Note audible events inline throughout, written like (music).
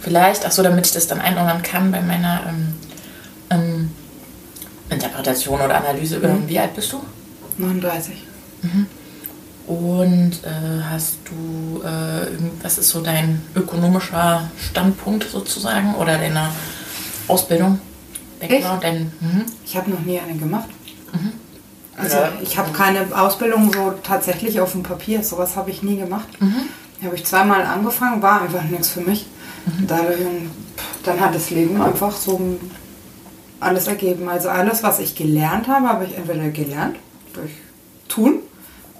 vielleicht, ach so, damit ich das dann einordnen kann bei meiner ähm, ähm, Interpretation oder Analyse. Mhm. Wie alt bist du? 39. Mhm. Und äh, hast du, äh, was ist so dein ökonomischer Standpunkt sozusagen oder deine Ausbildung? Background? Dein, mhm. Ich habe noch nie eine gemacht. Mhm. Also ja. ich habe keine Ausbildung so tatsächlich auf dem Papier. Sowas habe ich nie gemacht. Mhm. Habe ich zweimal angefangen, war einfach nichts für mich. Dadurch, dann hat das Leben einfach so alles ergeben. Also alles, was ich gelernt habe, habe ich entweder gelernt durch Tun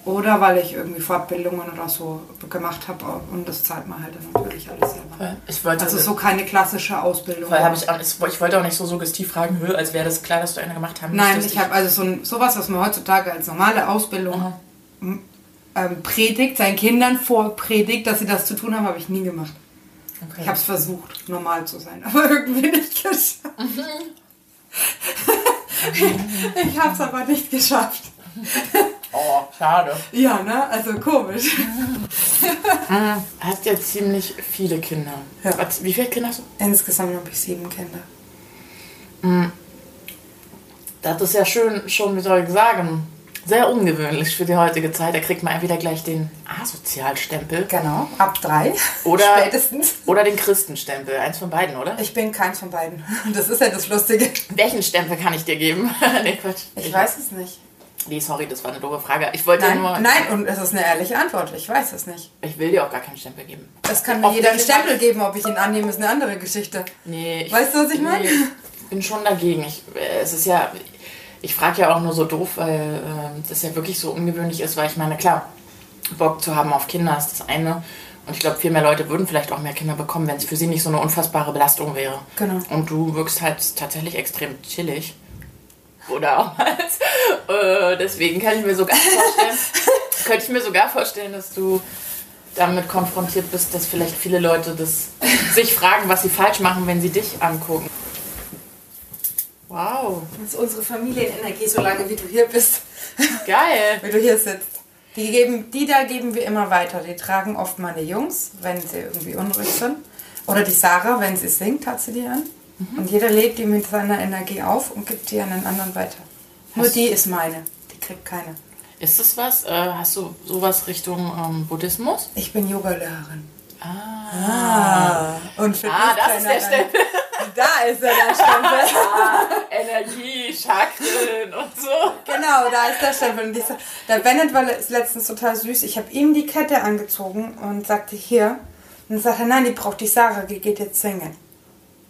oder weil ich irgendwie Fortbildungen oder so gemacht habe und das zahlt man halt dann natürlich alles selber. Ich wollte, also so keine klassische Ausbildung. Weil ich, auch, ich wollte auch nicht so suggestiv fragen, als wäre das klar, dass du eine gemacht hast. Nein, ich habe also so ein, sowas, was man heutzutage als normale Ausbildung ähm, predigt, seinen Kindern vorpredigt, dass sie das zu tun haben, habe ich nie gemacht. Okay. Ich habe es versucht, normal zu sein, (laughs) aber irgendwie nicht geschafft. Mhm. ich habe es aber nicht geschafft. Oh, schade. Ja, ne? Also komisch. Du hast ja ziemlich viele Kinder. Ja. Wie viele Kinder hast du? Insgesamt habe ich sieben Kinder. Hm. Das ist ja schön, schon, wie soll ich sagen, sehr ungewöhnlich für die heutige Zeit. Da kriegt man entweder gleich den Asozialstempel. Genau, ab drei. Oder, (laughs) spätestens. Oder den Christenstempel. Eins von beiden, oder? Ich bin keins von beiden. (laughs) Das ist ja das Lustige. Welchen Stempel kann ich dir geben? (laughs) nee, Quatsch. Ich, ich weiß es nicht. Nee, sorry, das war eine doofe Frage. Ich wollte nein, nur. Nein, und es ist eine ehrliche Antwort. Ich weiß es nicht. Ich will dir auch gar keinen Stempel geben. Das kann mir jeder einen Stempel geben, ob ich ihn annehme, ist eine andere Geschichte. Nee. Ich, weißt du, was ich meine? Nee, ich bin schon dagegen. Ich, äh, es ist ja. Ich frage ja auch nur so doof, weil äh, das ja wirklich so ungewöhnlich ist, weil ich meine, klar, Bock zu haben auf Kinder ist das eine. Und ich glaube, viel mehr Leute würden vielleicht auch mehr Kinder bekommen, wenn es für sie nicht so eine unfassbare Belastung wäre. Genau. Und du wirkst halt tatsächlich extrem chillig oder auch als. (laughs) Äh, deswegen kann ich mir sogar vorstellen, (laughs) könnte ich mir sogar vorstellen, dass du damit konfrontiert bist, dass vielleicht viele Leute das sich fragen, was sie falsch machen, wenn sie dich angucken. Wow. Das ist unsere Familienenergie, solange wie du hier bist. Geil. (laughs) wie du hier sitzt. Die, geben, die da geben wir immer weiter. Die tragen oft meine Jungs, wenn sie irgendwie unruhig sind. Oder die Sarah, wenn sie singt, hat sie die an. Mhm. Und jeder lädt die mit seiner Energie auf und gibt die an den anderen weiter. Hast Nur die ist meine. Die kriegt keine. Ist das was? Äh, hast du sowas Richtung ähm, Buddhismus? Ich bin Yogalehrerin. Ah. ah. Und für ah, das ist der Stempel. Da ist er, der Stempel. (laughs) ah, Energie, Chakren und so. Genau, da ist der Stempel. Und dieser, der Bennett war letztens total süß. Ich habe ihm die Kette angezogen und sagte, hier. Und dann sagte er, nein, die braucht die Sarah, die geht jetzt singen.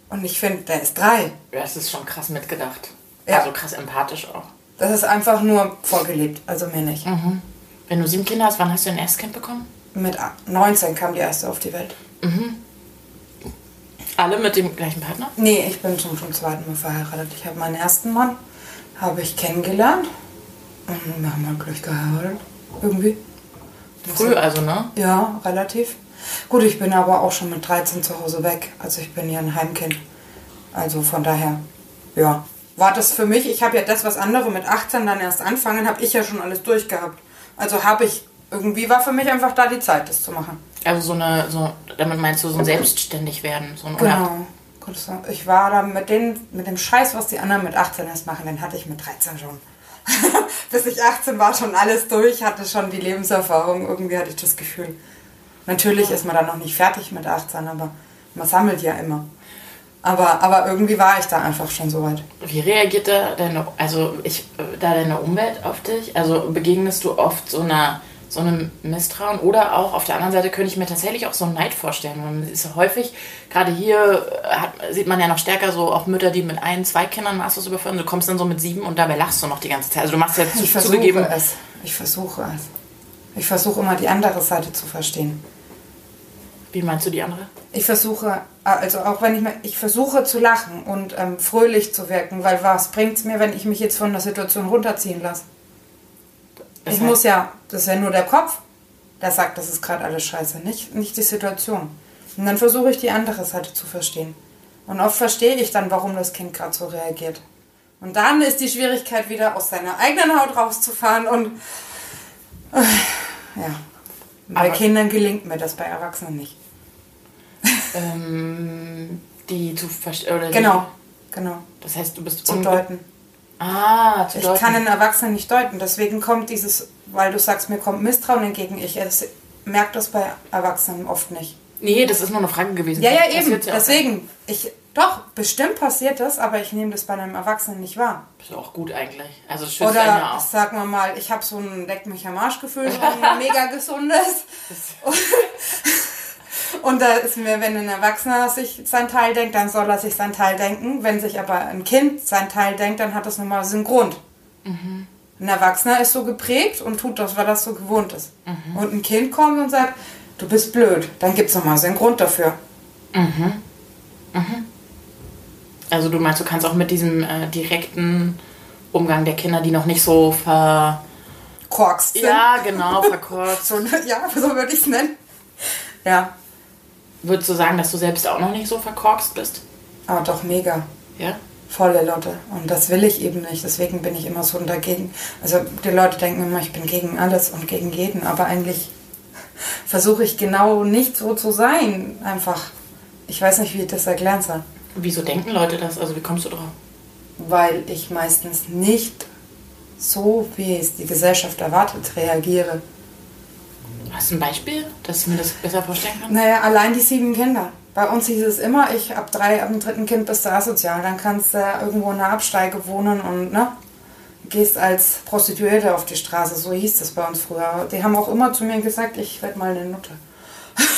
Und ich finde, der ist drei. Ja, das ist schon krass mitgedacht. Ja. Also krass empathisch auch. Das ist einfach nur vorgelebt, also mir nicht. Mhm. Wenn du sieben Kinder hast, wann hast du dein erstes Kind bekommen? Mit 19 kam die erste auf die Welt. Mhm. Alle mit dem gleichen Partner? Nee, ich bin schon zum zweiten Mal verheiratet. Ich habe meinen ersten Mann habe ich kennengelernt und wir haben halt gleich geheiratet. Irgendwie. Früh also, ne? Ja, relativ. Gut, ich bin aber auch schon mit 13 zu Hause weg. Also ich bin ja ein Heimkind. Also von daher, ja, war das für mich, ich habe ja das, was andere mit 18 dann erst anfangen, habe ich ja schon alles durchgehabt. Also habe ich, irgendwie war für mich einfach da die Zeit, das zu machen. Also so eine, so, damit meinst du so ein selbstständig werden, so ein Genau. Ich war da mit, den, mit dem Scheiß, was die anderen mit 18 erst machen, den hatte ich mit 13 schon. (laughs) Bis ich 18 war, schon alles durch, hatte schon die Lebenserfahrung. Irgendwie hatte ich das Gefühl. Natürlich ist man dann noch nicht fertig mit 18, aber man sammelt ja immer. Aber, aber irgendwie war ich da einfach schon so weit. Wie reagiert da deine, also ich, da deine Umwelt auf dich? Also begegnest du oft so einer so einem Misstrauen oder auch auf der anderen Seite könnte ich mir tatsächlich auch so einen Neid vorstellen. Man ist häufig, gerade hier hat, sieht man ja noch stärker so auch Mütter, die mit ein, zwei Kindern Masters überführen. Du kommst dann so mit sieben und dabei lachst du noch die ganze Zeit. Also du machst ja ich versuche zugegeben. Es. Ich versuche es. Ich versuche immer die andere Seite zu verstehen. Wie meinst du die andere? Ich versuche, also auch wenn ich mir, ich versuche zu lachen und ähm, fröhlich zu wirken, weil was bringt es mir, wenn ich mich jetzt von der Situation runterziehen lasse? Das ich muss ja, das ist ja nur der Kopf, der sagt, das ist gerade alles scheiße, nicht, nicht die Situation. Und dann versuche ich die andere Seite zu verstehen. Und oft verstehe ich dann, warum das Kind gerade so reagiert. Und dann ist die Schwierigkeit wieder aus seiner eigenen Haut rauszufahren und äh, ja. Bei Aber Kindern gelingt mir das, bei Erwachsenen nicht. ähm, die zu verstehen. Genau, genau. Das heißt, du bist zu deuten. Ah, zu ich deuten. kann einen Erwachsenen nicht deuten. Deswegen kommt dieses, weil du sagst, mir kommt Misstrauen entgegen. Ich merke das bei Erwachsenen oft nicht. Nee, das ist nur eine Frage gewesen. Ja, ja, eben. Ja Deswegen, ich, doch, bestimmt passiert das, aber ich nehme das bei einem Erwachsenen nicht wahr. Das ist auch gut eigentlich. Also das Oder auch. sagen wir mal, ich habe so ein Leck mich am Arschgefühl, ein (laughs) mega gesundes. (laughs) Und da ist mir, wenn ein Erwachsener sich sein Teil denkt, dann soll er sich sein Teil denken. Wenn sich aber ein Kind sein Teil denkt, dann hat das nochmal einen Grund. Mhm. Ein Erwachsener ist so geprägt und tut das, weil das so gewohnt ist. Mhm. Und ein Kind kommt und sagt, du bist blöd, dann gibt es nochmal so einen Grund dafür. Mhm. Mhm. Also du meinst, du kannst auch mit diesem äh, direkten Umgang der Kinder, die noch nicht so verkorkst sind. Ja, genau, verkorkst. (laughs) ja, so würde ich es nennen. Ja. Würdest du sagen, dass du selbst auch noch nicht so verkorkst bist? Aber doch mega. Ja? Volle Lotte. Und das will ich eben nicht. Deswegen bin ich immer so dagegen. Also die Leute denken immer, ich bin gegen alles und gegen jeden. Aber eigentlich versuche ich genau nicht so zu sein. Einfach. Ich weiß nicht, wie ich das erklären soll. Wieso denken Leute das? Also wie kommst du drauf? Weil ich meistens nicht so, wie es die Gesellschaft erwartet, reagiere. Hast du ein Beispiel, dass ich mir das besser vorstellen kann? Naja, allein die sieben Kinder. Bei uns hieß es immer, ich ab drei, ab dem dritten Kind bist du asozial. Dann kannst du irgendwo in einer Absteige wohnen und ne, gehst als Prostituierte auf die Straße. So hieß das bei uns früher. Die haben auch immer zu mir gesagt, ich werde mal eine Nutte (laughs)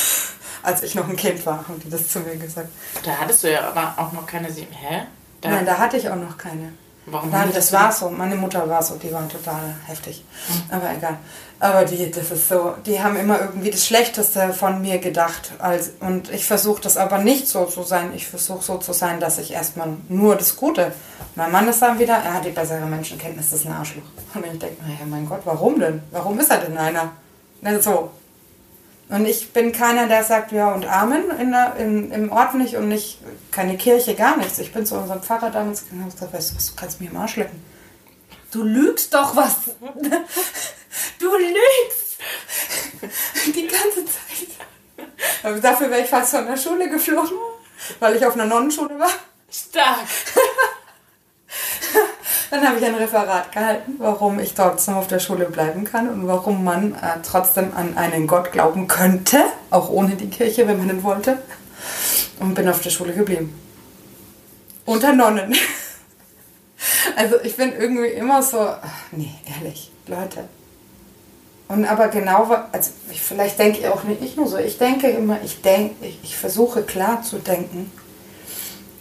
als ich noch ein Kind war, haben die das zu mir gesagt. Da hattest du ja aber auch noch keine sieben. Hä? Da Nein, da hatte ich auch noch keine. Warum? Nein, das, war so. Meine Mutter war so, die war total heftig. Mhm. Aber egal. Aber die, das ist so, die haben immer irgendwie das Schlechteste von mir gedacht. Als, und ich versuche das aber nicht so zu sein. Ich versuche so zu sein, dass ich erstmal nur das Gute. Mein Mann ist dann wieder, er hat die bessere Menschenkenntnis, das ist ein Arschloch. Und ich denke, naja, mein Gott, warum denn? Warum ist er denn einer? So, und ich bin keiner, der sagt Ja und Amen in der, in, im Ort nicht und nicht, keine Kirche, gar nichts. Ich bin zu unserem Pfarrer damals gegangen und gesagt, weißt du was, du kannst mir im Arsch lecken. Du lügst doch was. (laughs) Du lügst. (laughs) Die ganze Zeit. Aber dafür wäre ich fast von der Schule geflogen, weil ich auf einer Nonnenschule war. Stark. Dann habe ich ein Referat gehalten, warum ich trotzdem auf der Schule bleiben kann und warum man äh, trotzdem an einen Gott glauben könnte, auch ohne die Kirche, wenn man ihn wollte. Und bin auf der Schule geblieben. Unter Nonnen. (laughs) Also ich bin irgendwie immer so, ach, nee, ehrlich, Leute. Und aber genau, also ich, vielleicht denke ich auch nicht ich nur so, ich denke immer, ich denke, ich, ich versuche klar zu denken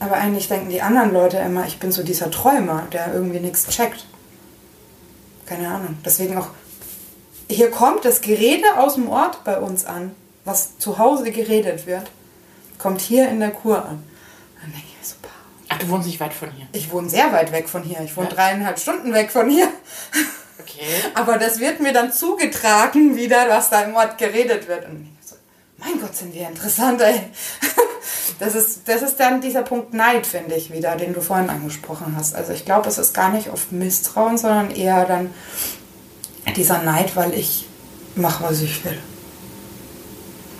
aber eigentlich denken die anderen Leute immer, ich bin so dieser Träumer, der irgendwie nichts checkt. Keine Ahnung. Deswegen auch, hier kommt das Gerede aus dem Ort bei uns an, was zu Hause geredet wird, kommt hier in der Kur an. Dann denke ich mir so, Ach, du wohnst nicht weit von hier? Ich wohne sehr weit weg von hier. Ich wohne ja. dreieinhalb Stunden weg von hier. Okay. (laughs) Aber das wird mir dann zugetragen wieder, was da im Ort geredet wird. Und ich so, mein Gott, sind wir interessant, ey. (laughs) Das ist, das ist dann dieser Punkt Neid, finde ich, wieder, den du vorhin angesprochen hast. Also ich glaube, es ist gar nicht oft Misstrauen, sondern eher dann dieser Neid, weil ich mache, was ich will.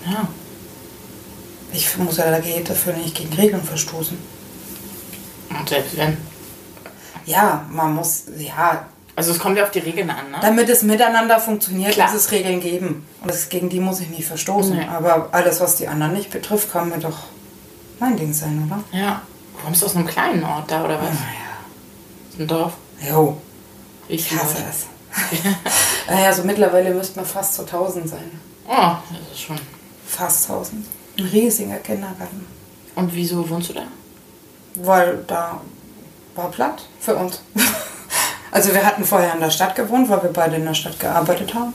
Ja. Ich muss ja dafür nicht gegen Regeln verstoßen. Und selbst wenn. Ja, man muss, ja. Also es kommt ja auf die Regeln an, ne? Damit es miteinander funktioniert, Klar. muss es Regeln geben. Und das, gegen die muss ich nicht verstoßen. Nee. Aber alles, was die anderen nicht betrifft, kann mir doch mein Ding sein, oder? Ja. Du kommst aus einem kleinen Ort da, oder was? Ja. Ein Dorf? Jo. Ich, ich hasse es. naja, so mittlerweile müssten wir fast zu 1000 sein. Oh, das ist schon. Fast 1000. Ein riesiger Kindergarten. Und wieso wohnst du da? Weil da war Platt für uns. (laughs) also wir hatten vorher in der Stadt gewohnt, weil wir beide in der Stadt gearbeitet haben.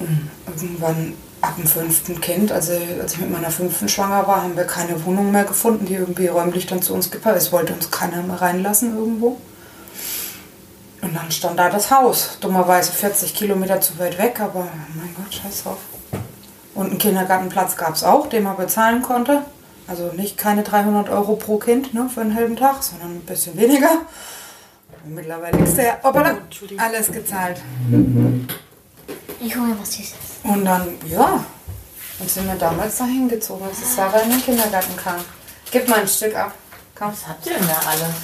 Und irgendwann ab dem fünften Kind, also als ich mit meiner fünften schwanger war, haben wir keine Wohnung mehr gefunden, die irgendwie räumlich dann zu uns gepasst. Es wollte uns keiner mehr reinlassen irgendwo. Und dann stand da das Haus. Dummerweise 40 Kilometer zu weit weg, aber mein Gott, scheiß drauf. Und einen Kindergartenplatz gab es auch, den man bezahlen konnte. Also nicht keine 300 Euro pro Kind ne, für einen halben Tag, sondern ein bisschen weniger. Und mittlerweile ist der hoppala, alles gezahlt. Ich hole mir was Süßes. Und dann, ja, Und sind wir damals da hingezogen, als Sarah in den Kindergarten kam. Gib mal ein Stück ab. Komm. Was habt ihr denn da alles?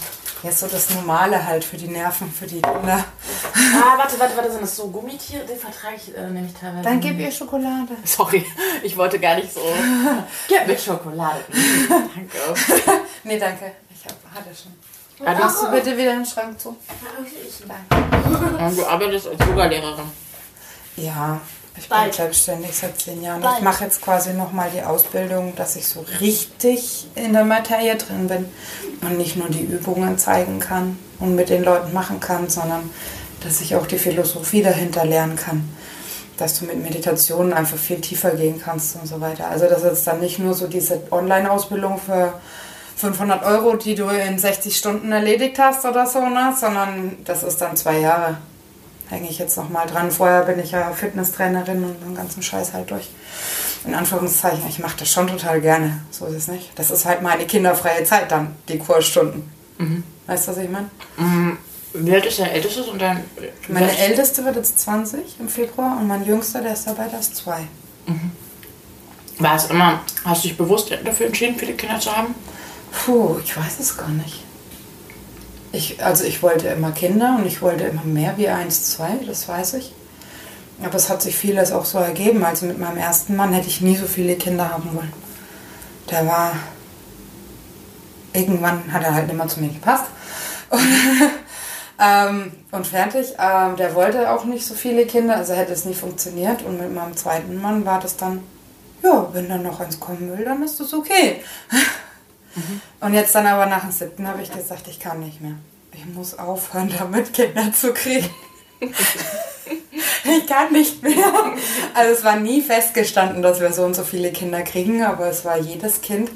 Jetzt so das Normale halt für die Nerven, für die Kinder. Ah, warte, warte, warte, sind das so Gummitiere? Den vertrage ich äh, nämlich teilweise. Dann gib ihr Schokolade. (laughs) Sorry, ich wollte gar nicht so. gib mir Schokolade. (laughs) danke. (laughs) nee, danke. Ich hab, hatte schon. Machst du bitte wieder den Schrank zu? Danke. Du arbeitest als Yoga-Lehrerin. Ja, ich bin Bald. selbstständig seit zehn Jahren. Bald. Ich mache jetzt quasi nochmal die Ausbildung, dass ich so richtig in der Materie drin bin und nicht nur die Übungen zeigen kann und mit den Leuten machen kann, sondern dass ich auch die Philosophie dahinter lernen kann. Dass du mit Meditationen einfach viel tiefer gehen kannst und so weiter. Also das ist dann nicht nur so diese Online-Ausbildung für 500 Euro, die du in 60 Stunden erledigt hast oder so, ne? sondern das ist dann zwei Jahre hänge ich jetzt noch mal dran. Vorher bin ich ja Fitnesstrainerin und den ganzen Scheiß halt durch. In Anführungszeichen, ich mache das schon total gerne. So ist es nicht. Das ist halt meine kinderfreie Zeit dann, die Kursstunden. Mhm. Weißt du, was ich meine? Mhm. Wie alt ist dein Ältestes und dein... Meine Älteste wird jetzt 20 im Februar und mein Jüngster, der ist dabei, der ist 2. Mhm. War es immer, hast du dich bewusst dafür entschieden, viele Kinder zu haben? Puh, ich weiß es gar nicht. Ich, also ich wollte immer Kinder und ich wollte immer mehr wie eins, zwei, das weiß ich. Aber es hat sich vieles auch so ergeben. Also mit meinem ersten Mann hätte ich nie so viele Kinder haben wollen. Der war. Irgendwann hat er halt nicht mehr zu mir gepasst. (laughs) Und, ähm, und fertig. Ähm, der wollte auch nicht so viele Kinder, also hätte es nie funktioniert. Und mit meinem zweiten Mann war das dann, ja, wenn dann noch eins kommen will, dann ist das okay. Mhm. (laughs) Und jetzt dann aber nach dem siebten habe ich gesagt, ich kann nicht mehr. Ich muss aufhören, damit Kinder zu kriegen. ich kann nicht mehr. Also es war nie festgestanden, dass wir so und so viele Kinder kriegen, aber es war jedes Kind.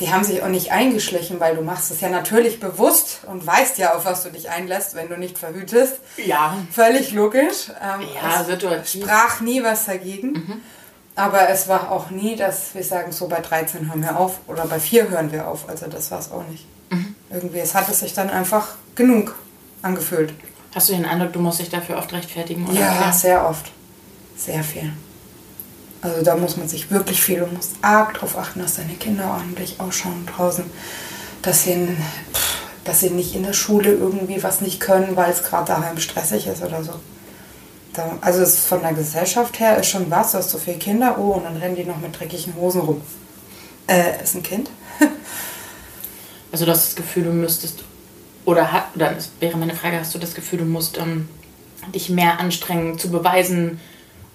Die haben sich auch nicht eingeschlichen, weil du machst es ja natürlich bewusst und weißt ja, auf was du dich einlässt, wenn du nicht verhütest. Ja. Völlig logisch. Ähm, ja, situativ. Sprach nie was dagegen. Mhm. Aber es war auch nie, dass wir sagen, so bei 13 hören wir auf oder bei 4 hören wir auf. Also das war es auch nicht. Mhm. Irgendwie, es hat es sich dann einfach genug angefühlt. Hast du den Eindruck, du musst dich dafür oft rechtfertigen? Oder? Ja, sehr oft. Sehr viel. Also da muss man sich wirklich viel und muss arg darauf achten, dass deine Kinder ordentlich ausschauen draußen. Dass sie, dass sie nicht in der Schule irgendwie was nicht können, weil es gerade daheim stressig ist oder so. Also es von der Gesellschaft her ist schon was, du hast so viele Kinder, oh, und dann rennen die noch mit dreckigen Hosen rum. Äh, ist ein Kind? (laughs) also du hast das Gefühl, du müsstest, oder, oder das wäre meine Frage, hast du das Gefühl, du musst ähm, dich mehr anstrengen, zu beweisen,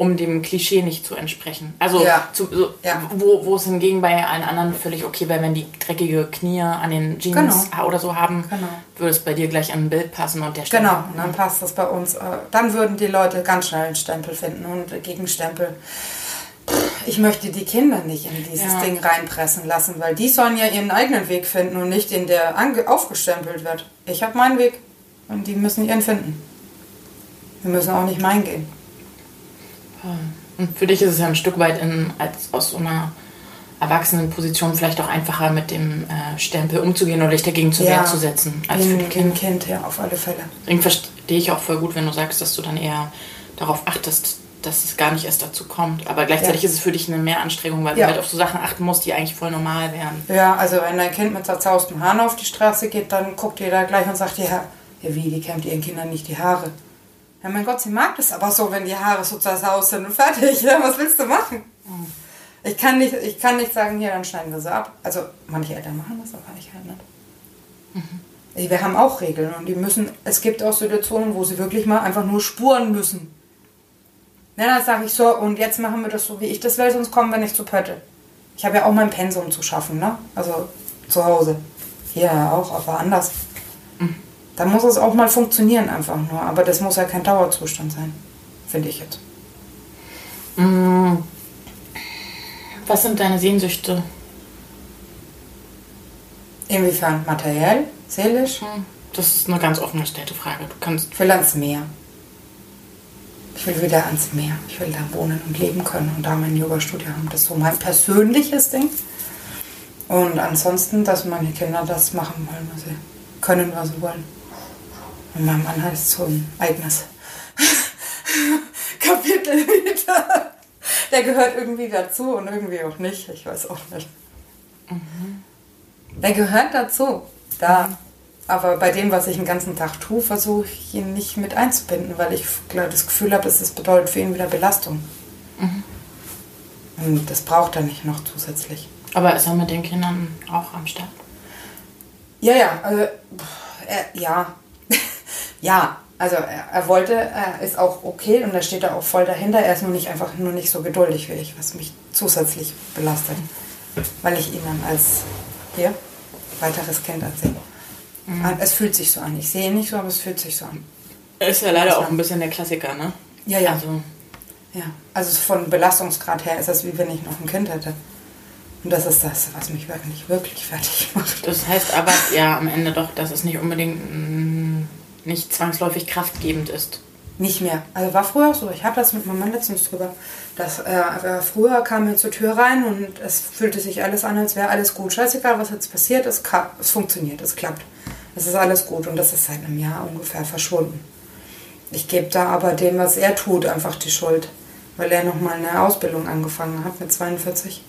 um dem Klischee nicht zu entsprechen. Also ja. Zu, so, ja. wo, wo es hingegen bei allen anderen völlig okay wäre, wenn die dreckige Knie an den Jeans genau. oder so haben, genau. würde es bei dir gleich an ein Bild passen und der Stempel. Genau, und dann passt das bei uns. Äh, dann würden die Leute ganz schnell einen Stempel finden und gegen Stempel. Ich möchte die Kinder nicht in dieses ja. Ding reinpressen lassen, weil die sollen ja ihren eigenen Weg finden und nicht den, der aufgestempelt wird. Ich habe meinen Weg und die müssen ihren finden. Wir müssen auch nicht meinen gehen. Und für dich ist es ja ein Stück weit in, als aus so einer Erwachsenenposition vielleicht auch einfacher mit dem äh, Stempel umzugehen oder dich dagegen zur ja, Wehr zu setzen. Als für die Kind. Kind, ja, auf alle Fälle. Deswegen verstehe ich auch voll gut, wenn du sagst, dass du dann eher darauf achtest, dass es gar nicht erst dazu kommt. Aber gleichzeitig ja. ist es für dich eine Mehranstrengung, weil ja. du halt auf so Sachen achten musst, die eigentlich voll normal wären. Ja, also wenn dein Kind mit zerzaustem Haaren auf die Straße geht, dann guckt jeder gleich und sagt, ja, ja wie, die kämmt ihren Kindern nicht die Haare. Ja, mein Gott, sie mag das aber so, wenn die Haare so zersaust sind und fertig. Ja, was willst du machen? Mhm. Ich kann, nicht, ich kann nicht sagen, hier, dann schneiden wir sie ab. Also, manche Eltern machen das, aber ich halt nicht. Mhm. Wir haben auch Regeln und die müssen, es gibt auch Situationen, wo sie wirklich mal einfach nur spuren müssen. Ja, dann sage ich so, und jetzt machen wir das so, wie ich das will, sonst kommen wir nicht zu Pötte. Ich habe ja auch mein Pensum zu schaffen, ne? Also zu Hause. Hier auch, aber anders. Da muss es auch mal funktionieren einfach nur. Aber das muss ja kein Dauerzustand sein, finde ich jetzt. Mm. Was sind deine Sehnsüchte? Inwiefern? Materiell? Seelisch? Hm. Das ist eine ganz offen gestellte Frage. Du kannst ich will ans Meer. Ich will wieder ans Meer. Ich will da wohnen und leben können und da mein Yoga-Studio haben. Das ist so mein persönliches Ding. Und ansonsten, dass meine Kinder das machen wollen, was sie können, was sie wollen. Und mein Mann heißt so ein eigenes (laughs) Kapitel wieder. der gehört irgendwie dazu und irgendwie auch nicht. Ich weiß auch nicht. Mhm. Der gehört dazu. Da. Mhm. Aber bei dem, was ich den ganzen Tag tue, versuche ich ihn nicht mit einzubinden, weil ich das Gefühl habe, es bedeutet für ihn wieder Belastung. Mhm. Und das braucht er nicht noch zusätzlich. Aber ist er mit den Kindern auch am Start? Ja, ja, also, er, ja. Ja, also er, er, wollte, er ist auch okay und da steht er auch voll dahinter. Er ist nur nicht einfach nur nicht so geduldig wie ich, was mich zusätzlich belastet. Weil ich ihn dann als hier weiteres Kind ansehe. Mhm. Es fühlt sich so an. Ich sehe ihn nicht so, aber es fühlt sich so an. Ist ja leider auch ein bisschen der Klassiker, ne? Ja, ja. Also, ja. also von Belastungsgrad her ist das wie wenn ich noch ein Kind hätte. Und das ist das, was mich wirklich, wirklich fertig macht. Das heißt aber ja am Ende doch, dass es nicht unbedingt mm, nicht zwangsläufig kraftgebend ist. Nicht mehr. Also war früher so. Ich habe das mit meinem Mann letztens drüber. Dass, äh, früher kam er zur Tür rein und es fühlte sich alles an, als wäre alles gut. Scheißegal, was jetzt passiert, es, es funktioniert, es klappt. Es ist alles gut und das ist seit einem Jahr ungefähr verschwunden. Ich gebe da aber dem, was er tut, einfach die Schuld. Weil er nochmal eine Ausbildung angefangen hat mit 42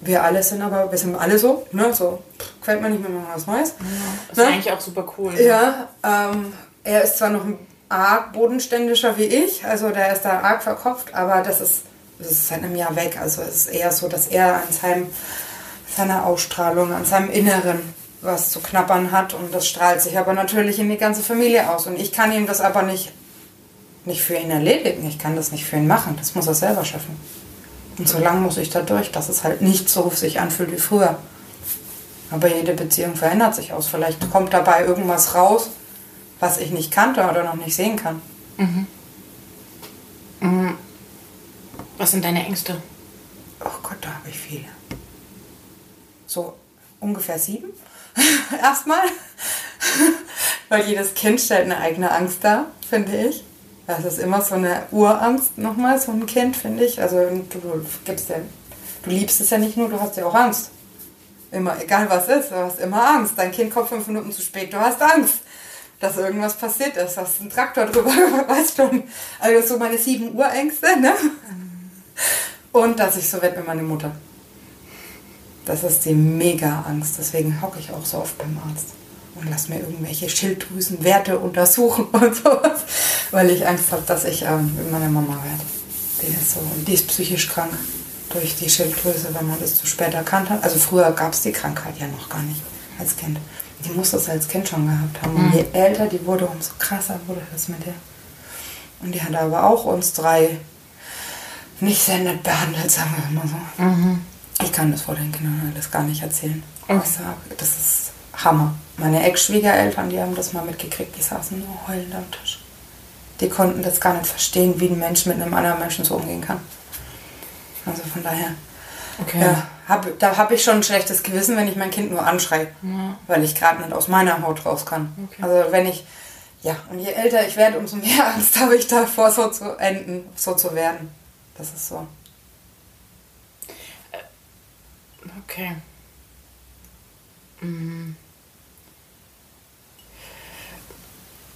wir alle sind aber, wir sind alle so, ne, so, gefällt mir nicht mehr mal was Neues. Ja, das ne? ist eigentlich auch super cool. Ne? Ja, ähm, er ist zwar noch ein arg bodenständischer wie ich, also der ist da arg verkopft, aber das ist, das ist seit einem Jahr weg. Also es ist eher so, dass er an seinem, seiner Ausstrahlung, an seinem Inneren was zu knappern hat und das strahlt sich aber natürlich in die ganze Familie aus. Und ich kann ihm das aber nicht, nicht für ihn erledigen, ich kann das nicht für ihn machen, das muss er selber schaffen. Und so lange muss ich da durch, dass es halt nicht so sich anfühlt wie früher. Aber jede Beziehung verändert sich aus. Vielleicht kommt dabei irgendwas raus, was ich nicht kannte oder noch nicht sehen kann. Mhm. Mhm. Was sind deine Ängste? Oh Gott, da habe ich viele. So ungefähr sieben. (laughs) Erstmal. (laughs) Weil jedes Kind stellt eine eigene Angst dar, finde ich. Das ist immer so eine Urangst nochmal, so ein Kind, finde ich. Also du, du, gibst ja, du liebst es ja nicht nur, du hast ja auch Angst. Immer, egal was ist, du hast immer Angst. Dein Kind kommt fünf Minuten zu spät, du hast Angst, dass irgendwas passiert ist. Hast einen Traktor drüber, (laughs) weißt du. Also so meine sieben Urängste, ne? Und dass ich so werde wie meine Mutter. Das ist die Mega-Angst. Deswegen hocke ich auch so oft beim Arzt und lass mir irgendwelche Schilddrüsenwerte untersuchen (laughs) und sowas, weil ich Angst habe, dass ich ähm, meine Mama werde. Die ist, so, die ist psychisch krank durch die Schilddrüse, wenn man das zu spät erkannt hat. Also früher gab es die Krankheit ja noch gar nicht als Kind. Die muss das als Kind schon gehabt haben. Und mhm. je älter die wurde, umso krasser wurde das mit der. Und die hat aber auch uns drei nicht sehr nett behandelt, sagen wir mal so. Mhm. Ich kann das vor den Kindern alles gar nicht erzählen. Mhm. Ich sage, das ist Hammer. Meine Ex-Schwiegereltern, die haben das mal mitgekriegt, die saßen nur heulend am Tisch. Die konnten das gar nicht verstehen, wie ein Mensch mit einem anderen Menschen so umgehen kann. Also von daher. Okay. Ja, hab, da habe ich schon ein schlechtes Gewissen, wenn ich mein Kind nur anschreie, ja. weil ich gerade nicht aus meiner Haut raus kann. Okay. Also wenn ich, ja, und je älter ich werde, umso mehr (laughs) Angst habe ich davor, so zu enden, so zu werden. Das ist so. Okay. Mhm.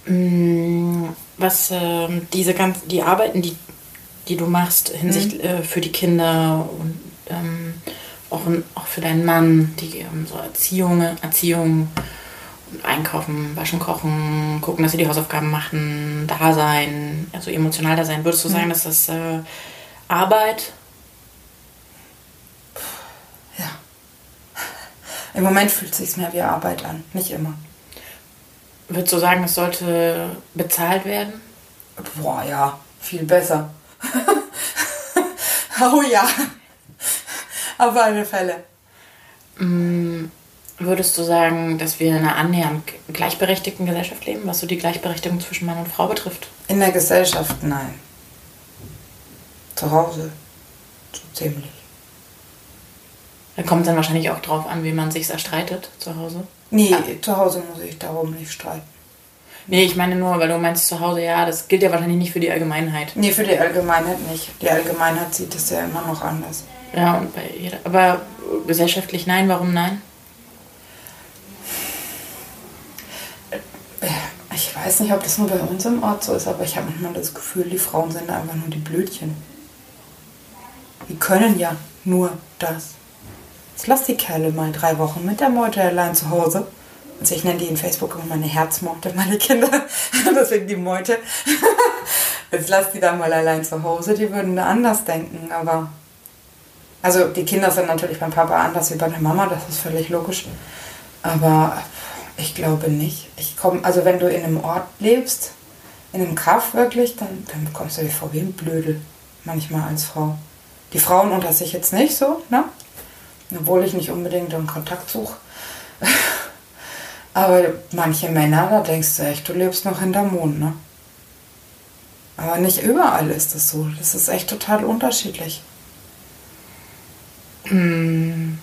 Mm, was äh, diese ganzen, die Arbeiten, die, die du machst hinsichtlich mhm. äh, für die Kinder und ähm, auch, auch für deinen Mann, die ähm, so Erziehung, Erziehung und Einkaufen, Waschen, Kochen, gucken, dass sie die Hausaufgaben machen, da sein, also emotional da sein. Würdest du sagen, mhm. dass das äh, Arbeit? Ja. Im Moment fühlt es sich mehr wie Arbeit an, nicht immer. Würdest du sagen, es sollte bezahlt werden? Boah, ja, viel besser. (laughs) oh ja, auf alle Fälle. Mm, würdest du sagen, dass wir in einer annähernd gleichberechtigten Gesellschaft leben, was so die Gleichberechtigung zwischen Mann und Frau betrifft? In der Gesellschaft nein. Zu Hause so ziemlich. Da kommt dann wahrscheinlich auch drauf an, wie man sich erstreitet zu Hause. Nee, ah. zu Hause muss ich darum nicht streiten. Nee, ich meine nur, weil du meinst zu Hause, ja, das gilt ja wahrscheinlich nicht für die Allgemeinheit. Nee, für die Allgemeinheit nicht. Die Allgemeinheit sieht es ja immer noch anders. Ja, und bei jeder. Aber gesellschaftlich nein, warum nein? Äh, ich weiß nicht, ob das nur bei uns im Ort so ist, aber ich habe manchmal das Gefühl, die Frauen sind einfach nur die Blödchen. Die können ja nur das. Jetzt lass die Kerle mal drei Wochen mit der Meute allein zu Hause. Also ich nenne die in Facebook immer meine Herzmeute, meine Kinder. (laughs) Deswegen die Meute. (laughs) Jetzt lass die da mal allein zu Hause. Die würden da anders denken, aber... Also die Kinder sind natürlich beim Papa anders wie bei der Mama, das ist völlig logisch. Aber ich glaube nicht. Ich komme, also wenn du in einem Ort lebst, in einem Kaff wirklich, dann, dann kommst du dir vor wie ein Blödel. Manchmal als Frau. Die Frauen unter sich jetzt nicht so, ne? Obwohl ich nicht unbedingt einen Kontakt suche. (laughs) Aber manche Männer, da denkst du echt, du lebst noch hinterm Mond, ne? Aber nicht überall ist das so. Das ist echt total unterschiedlich. Hm.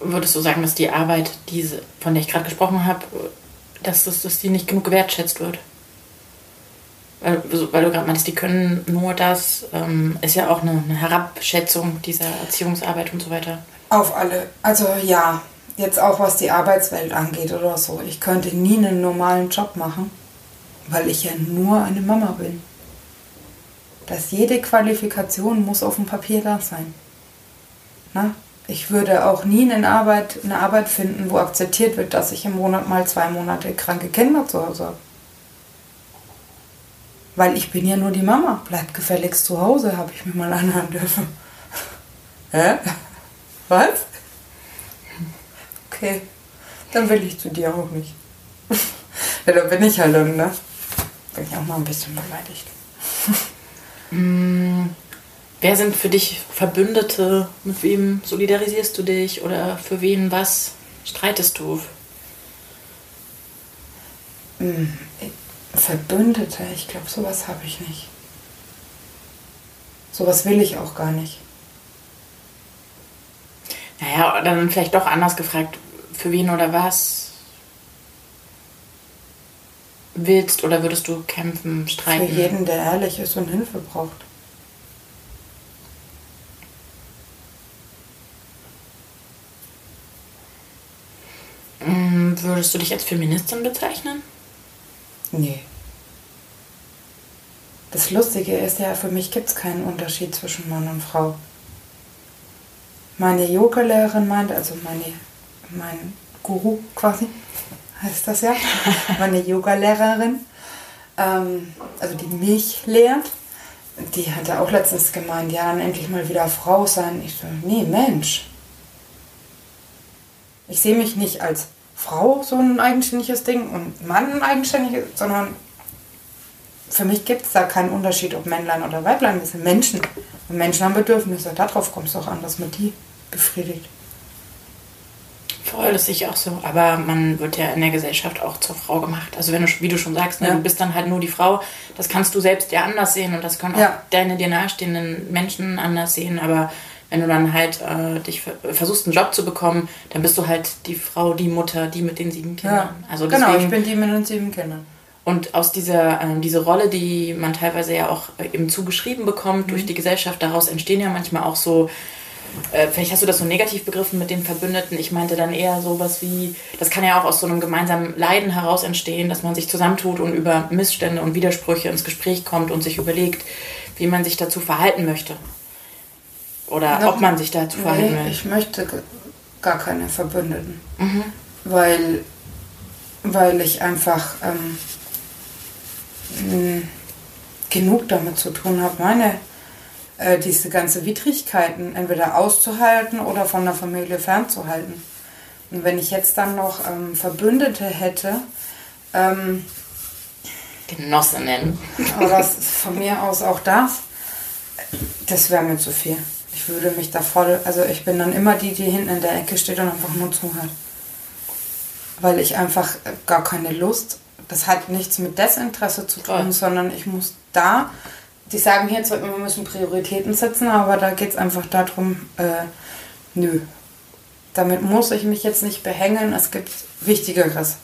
Würdest du sagen, dass die Arbeit, diese, von der ich gerade gesprochen habe, dass, das, dass die nicht genug gewertschätzt wird? Weil, weil du gerade meintest, die können nur das, ähm, ist ja auch eine, eine Herabschätzung dieser Erziehungsarbeit und so weiter. Auf alle. Also ja, jetzt auch was die Arbeitswelt angeht oder so. Ich könnte nie einen normalen Job machen, weil ich ja nur eine Mama bin. Dass jede Qualifikation muss auf dem Papier da sein. Na? Ich würde auch nie eine Arbeit, eine Arbeit finden, wo akzeptiert wird, dass ich im Monat mal zwei Monate kranke Kinder zu Hause habe. Weil ich bin ja nur die Mama. Bleib gefälligst zu Hause, habe ich mir mal anhören dürfen. (laughs) Hä? Was? Okay, dann will ich zu dir auch nicht. (laughs) ja, da bin ich halt dann, ne? Bin ich auch mal ein bisschen beleidigt. (laughs) mm, wer sind für dich Verbündete? Mit wem solidarisierst du dich? Oder für wen was streitest du? Mm, Verbündete, ich glaube, sowas habe ich nicht. Sowas will ich auch gar nicht. Naja, dann vielleicht doch anders gefragt, für wen oder was willst oder würdest du kämpfen, streiten? Für jeden, der ehrlich ist und Hilfe braucht. Mm, würdest du dich als Feministin bezeichnen? Nee. Das Lustige ist ja, für mich gibt es keinen Unterschied zwischen Mann und Frau. Meine Yoga-Lehrerin meinte, also meine, mein Guru quasi, heißt das ja, meine Yoga-Lehrerin, ähm, also die mich lehrt, die hatte auch letztens gemeint, ja, dann endlich mal wieder Frau sein. Ich so, nee, Mensch. Ich sehe mich nicht als Frau so ein eigenständiges Ding und Mann ein eigenständiges, sondern für mich gibt es da keinen Unterschied, ob Männlein oder Weiblein. Das sind Menschen. Und Menschen haben Bedürfnisse. Darauf kommt es auch an, dass man die befriedigt. Voll, das sehe ich auch so. Aber man wird ja in der Gesellschaft auch zur Frau gemacht. Also wenn du, wie du schon sagst, ne, ja. du bist dann halt nur die Frau. Das kannst du selbst ja anders sehen und das können auch ja. deine dir nahestehenden Menschen anders sehen. Aber wenn du dann halt äh, dich versuchst, einen Job zu bekommen, dann bist du halt die Frau, die Mutter, die mit den sieben Kindern. Ja, also deswegen, genau, ich bin die mit den sieben Kindern. Und aus dieser äh, diese Rolle, die man teilweise ja auch eben zugeschrieben bekommt mhm. durch die Gesellschaft, daraus entstehen ja manchmal auch so, äh, vielleicht hast du das so negativ begriffen mit den Verbündeten. Ich meinte dann eher sowas wie, das kann ja auch aus so einem gemeinsamen Leiden heraus entstehen, dass man sich zusammentut und über Missstände und Widersprüche ins Gespräch kommt und sich überlegt, wie man sich dazu verhalten möchte. Oder Noch, ob man sich dazu verhalten nee, will. Ich möchte gar keine Verbündeten. Mhm. Weil, weil ich einfach ähm, genug damit zu tun habe, meine äh, diese ganze Widrigkeiten entweder auszuhalten oder von der Familie fernzuhalten. Und wenn ich jetzt dann noch ähm, Verbündete hätte, ähm, Genossinnen. Oder von mir aus auch das, das wäre mir zu viel. Ich würde mich da voll, also ich bin dann immer die, die hinten in der Ecke steht und einfach nur zuhört. Weil ich einfach gar keine Lust, das hat nichts mit Desinteresse zu tun, Toll. sondern ich muss da, die sagen hier zwar immer, wir müssen Prioritäten setzen, aber da geht es einfach darum, äh, nö. Damit muss ich mich jetzt nicht behängen, es gibt Wichtigeres.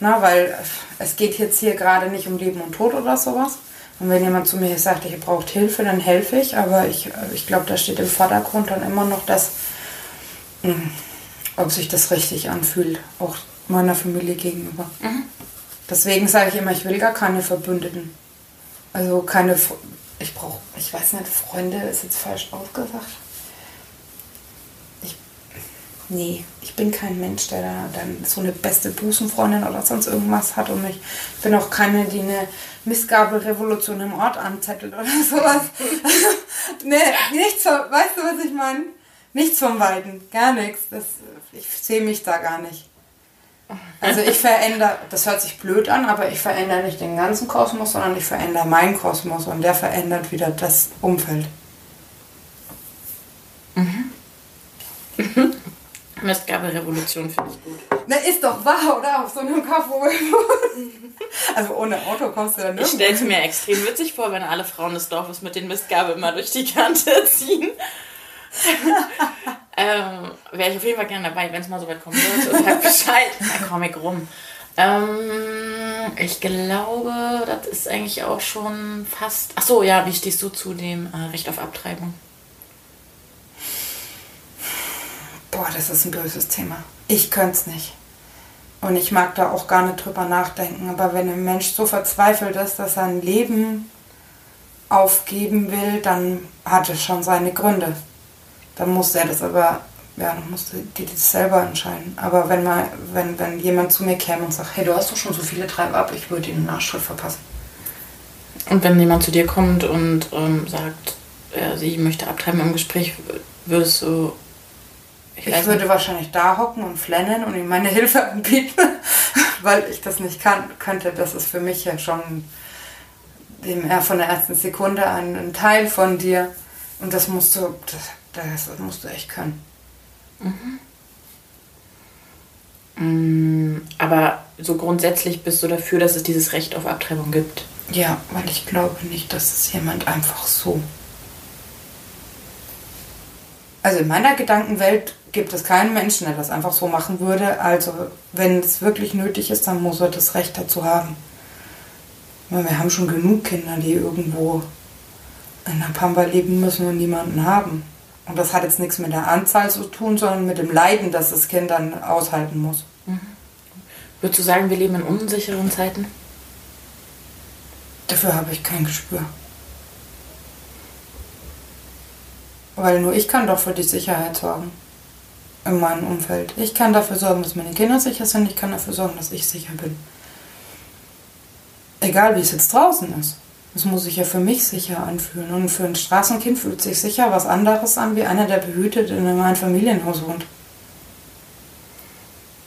Na, weil es geht jetzt hier gerade nicht um Leben und Tod oder sowas, und wenn jemand zu mir sagt, ich braucht Hilfe, dann helfe ich. Aber ich, ich glaube, da steht im Vordergrund dann immer noch das, hm, ob sich das richtig anfühlt, auch meiner Familie gegenüber. Mhm. Deswegen sage ich immer, ich will gar keine Verbündeten. Also keine, ich brauche, ich weiß nicht, Freunde ist jetzt falsch ausgesagt. Ich, nee, ich bin kein Mensch, der da dann so eine beste Busenfreundin oder sonst irgendwas hat und ich bin auch keine, die eine Missgaberevolution im Ort anzettelt oder (laughs) sowas. nee, nichts, weißt du, was ich meine? Nichts vom Weiten, gar nichts. Das, ich sehe mich da gar nicht. Also ich verändere, das hört sich blöd an, aber ich verändere nicht den ganzen Kosmos, sondern ich verändere meinen Kosmos und der verändert wieder das Umfeld. Mhm. (laughs) Mistgabe-Revolution finde ich gut. Na, ist doch wahr, oder? Auf so einem Kaffee. also ohne Auto kommst du da nicht. Ich stelle es mir extrem witzig vor, wenn alle Frauen des Dorfes mit den Mistgabel immer durch die Kante ziehen. Ähm, Wäre ich auf jeden Fall gerne dabei, wenn es mal so weit kommen wird. Und halt Bescheid. (laughs) Dann komme ich rum. Ähm, ich glaube, das ist eigentlich auch schon fast. Ach so, ja, wie stehst du zu dem äh, Recht auf Abtreibung? Boah, das ist ein böses Thema. Ich könnte es nicht. Und ich mag da auch gar nicht drüber nachdenken. Aber wenn ein Mensch so verzweifelt ist, dass er ein Leben aufgeben will, dann hat es schon seine Gründe. Dann muss er das aber, ja, dann muss die das selber entscheiden. Aber wenn mal, wenn, wenn jemand zu mir käme und sagt, hey, du hast doch schon so viele Treib ab, ich würde ihm einen Nachschritt verpassen. Und wenn jemand zu dir kommt und ähm, sagt, äh, sie möchte abtreiben im Gespräch, würdest du. Ich, ich würde nicht. wahrscheinlich da hocken und flennen und ihm meine Hilfe (laughs) anbieten, weil ich das nicht kann, könnte. Das ist für mich ja schon dem, ja, von der ersten Sekunde ein, ein Teil von dir. Und das musst du, das, das musst du echt können. Mhm. Aber so grundsätzlich bist du dafür, dass es dieses Recht auf Abtreibung gibt? Ja, weil ich glaube nicht, dass es jemand einfach so. Also in meiner Gedankenwelt gibt es keinen Menschen, der das einfach so machen würde. Also wenn es wirklich nötig ist, dann muss er das Recht dazu haben. wir haben schon genug Kinder, die irgendwo in der Pampa leben müssen und niemanden haben. Und das hat jetzt nichts mit der Anzahl zu tun, sondern mit dem Leiden, das das Kind dann aushalten muss. Mhm. Würdest du sagen, wir leben in unsicheren Zeiten? Dafür habe ich kein Gespür. Weil nur ich kann doch für die Sicherheit sorgen. In meinem Umfeld. Ich kann dafür sorgen, dass meine Kinder sicher sind. Ich kann dafür sorgen, dass ich sicher bin. Egal wie es jetzt draußen ist. Das muss sich ja für mich sicher anfühlen. Und für ein Straßenkind fühlt sich sicher was anderes an, wie einer, der behütet in einem Einfamilienhaus wohnt.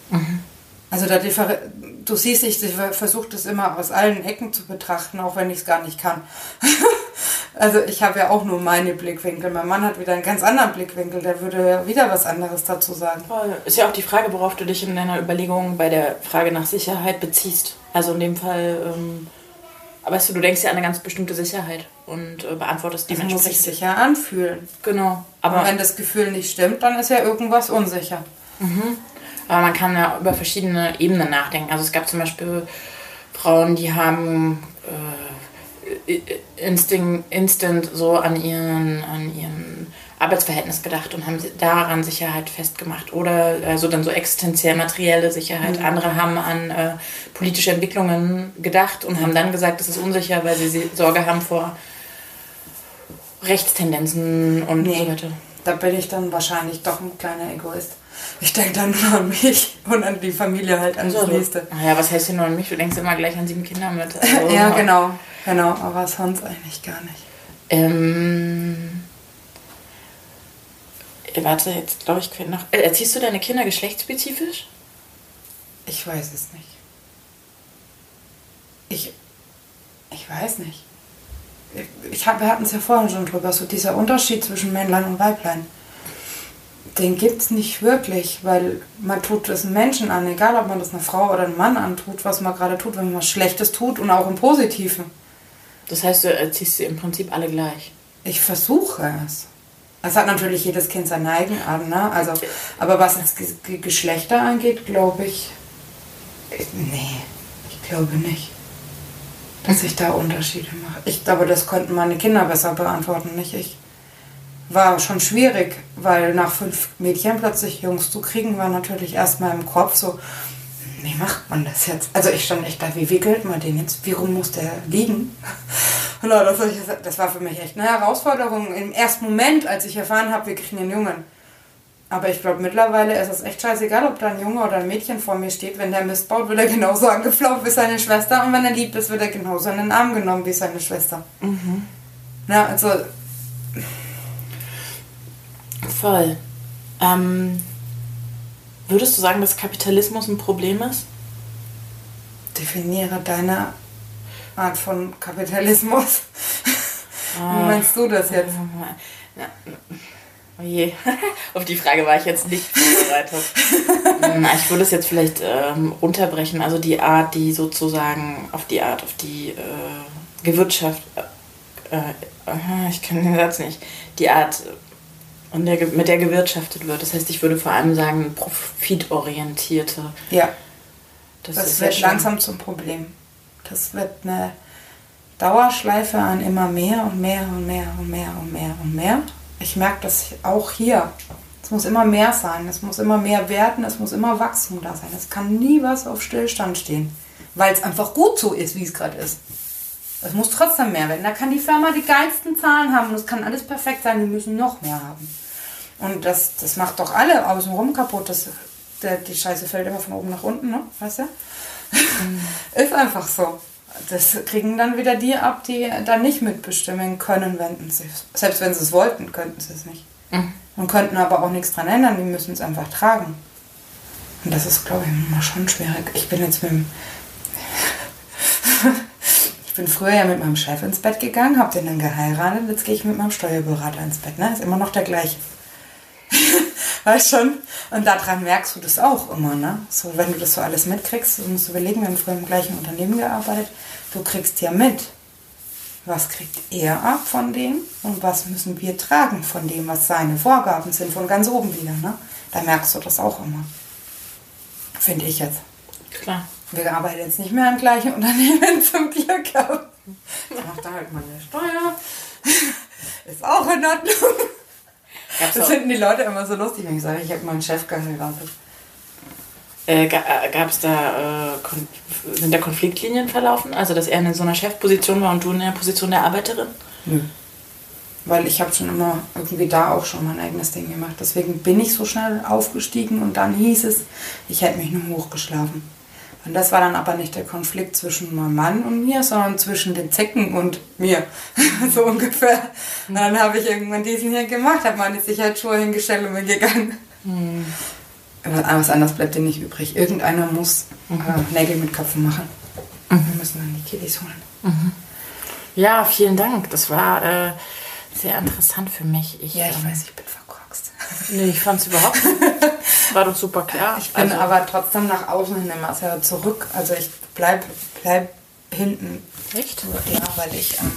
Mhm. Also da du siehst, ich versuche das immer aus allen Ecken zu betrachten, auch wenn ich es gar nicht kann. (laughs) also ich habe ja auch nur meine Blickwinkel. Mein Mann hat wieder einen ganz anderen Blickwinkel, der würde wieder was anderes dazu sagen. Ist ja auch die Frage, worauf du dich in deiner Überlegung bei der Frage nach Sicherheit beziehst. Also in dem Fall... Ähm aber weißt du, du denkst ja an eine ganz bestimmte Sicherheit und äh, beantwortest dementsprechend. Das muss sich sicher anfühlen. Genau. Aber und wenn das Gefühl nicht stimmt, dann ist ja irgendwas unsicher. Mhm. Aber man kann ja über verschiedene Ebenen nachdenken. Also es gab zum Beispiel Frauen, die haben äh, instinct, instant so an ihren, an ihren Arbeitsverhältnis gedacht und haben daran Sicherheit festgemacht. Oder also dann so existenziell materielle Sicherheit. Mhm. Andere haben an äh, politische Entwicklungen gedacht und haben dann gesagt, es ist unsicher, weil sie Sorge haben vor Rechtstendenzen und nee, so weiter. Da bin ich dann wahrscheinlich doch ein kleiner Egoist. Ich denke dann nur an mich und an die Familie halt, an so, das nächste. Naja, was heißt hier nur an mich? Du denkst immer gleich an sieben Kinder mit. (laughs) Also, ja, genau, genau, aber sonst eigentlich gar nicht. Ähm, warte, jetzt glaube ich, noch. Äh, erziehst du deine Kinder geschlechtsspezifisch? Ich weiß es nicht. Ich, ich weiß nicht. Ich hab, wir hatten es ja vorhin schon drüber, so dieser Unterschied zwischen Männlein und Weiblein. Den gibt es nicht wirklich, weil man tut es Menschen an, egal ob man das einer Frau oder einem Mann antut, was man gerade tut, wenn man was Schlechtes tut und auch im Positiven. Das heißt, du erziehst sie im Prinzip alle gleich. Ich versuche es. Es hat natürlich jedes Kind seine Eigenart, ne? Also, aber was das Geschlechter angeht, glaube ich. Nee, ich glaube nicht. Dass ich da Unterschiede mache. Ich glaube, das konnten meine Kinder besser beantworten, nicht ich. War schon schwierig, weil nach fünf Mädchen plötzlich Jungs zu kriegen, war natürlich erstmal im Kopf so, wie macht man das jetzt? Also ich stand echt da, wie wickelt man den jetzt? Wie rum muss der liegen? (laughs) das, das war für mich echt eine Herausforderung. Im ersten Moment, als ich erfahren habe, wir kriegen einen Jungen. Aber ich glaube, mittlerweile ist es echt scheißegal, ob da ein Junge oder ein Mädchen vor mir steht. Wenn der Mist baut, wird er genauso (laughs) angeflaumt wie seine Schwester. Und wenn er lieb ist, wird er genauso in den Arm genommen wie seine Schwester. Mhm. Na, also. Voll. Ähm, würdest du sagen, dass Kapitalismus ein Problem ist? Definiere deine Art von Kapitalismus. (laughs) Ah. Wie meinst du das jetzt? Oh je, (laughs) auf die Frage war ich jetzt nicht vorbereitet. Hm, ich würde es jetzt vielleicht ähm, runterbrechen. Also die Art, die sozusagen auf die Art, auf die äh, Gewirtschaft, äh, äh, ich kann den Satz nicht, die Art, und der, mit der gewirtschaftet wird. Das heißt, ich würde vor allem sagen, profitorientierte. Ja. Das, das wird ja langsam zum Problem. Das wird eine Dauerschleife an immer mehr und mehr und mehr und mehr und mehr und mehr ich merke das auch hier. Es muss immer mehr sein, es muss immer mehr werden, es muss immer Wachstum da sein. Es kann nie was auf Stillstand stehen, weil es einfach gut so ist, wie es gerade ist. Es muss trotzdem mehr werden. Da kann die Firma die geilsten Zahlen haben und es kann alles perfekt sein, wir müssen noch mehr haben. Und das, das macht doch alle außenrum kaputt. Das, der, die Scheiße fällt immer von oben nach unten, ne? Weißt du? Mhm. (laughs) ist einfach so das kriegen dann wieder die ab, die da nicht mitbestimmen können, wenn sie, selbst wenn sie es wollten, könnten sie es nicht. Mhm. Und könnten aber auch nichts dran ändern, die müssen es einfach tragen. Und das ist, glaube ich, immer schon schwierig. Ich bin jetzt mit dem (laughs) ich bin früher ja mit meinem Chef ins Bett gegangen, habe den dann geheiratet, jetzt gehe ich mit meinem Steuerberater ins Bett. Ne? Ist immer noch der gleiche. Weißt schon? Und daran merkst du das auch immer, ne? So, wenn du das so alles mitkriegst, du musst überlegen, wir haben früher im gleichen Unternehmen gearbeitet, du kriegst ja mit, was kriegt er ab von dem und was müssen wir tragen von dem, was seine Vorgaben sind, von ganz oben wieder, ne? Da merkst du das auch immer. Finde ich jetzt. Klar. Wir arbeiten jetzt nicht mehr im gleichen Unternehmen (laughs) zum Glück. Macht da halt meine Steuer. (laughs) Ist auch in Ordnung. Das finden die Leute immer so lustig, wenn ich sage, ich habe meinen Chef geheiratet. Äh, Gab es da, äh, sind da Konfliktlinien verlaufen? Also, dass er in so einer Chefposition war und du in der Position der Arbeiterin? Nö. Weil ich habe schon immer irgendwie da auch schon mein eigenes Ding gemacht. Deswegen bin ich so schnell aufgestiegen und dann hieß es, ich hätte mich nur hochgeschlafen. Und das war dann aber nicht der Konflikt zwischen meinem Mann und mir, sondern zwischen den Zecken und mir. (laughs) so ungefähr. Und dann habe ich irgendwann diesen hier gemacht, habe meine Sicherheitsschuhe hingestellt und bin gegangen. Mhm. Aber was anderes bleibt dir nicht übrig. Irgendeiner muss mhm. äh, Nägel mit Köpfen machen. Mhm. Wir müssen dann die Kiddies holen. Mhm. Ja, vielen Dank. Das war äh, sehr interessant für mich. Ich, ja, ich ähm, weiß, ich bin verkorkst. Nee, ich fand es überhaupt nicht. (laughs) War doch super klar. Ich bin also, aber trotzdem nach außen hin immer sehr zurück. Also ich bleib, bleib hinten. Echt? Ja, weil ich ähm,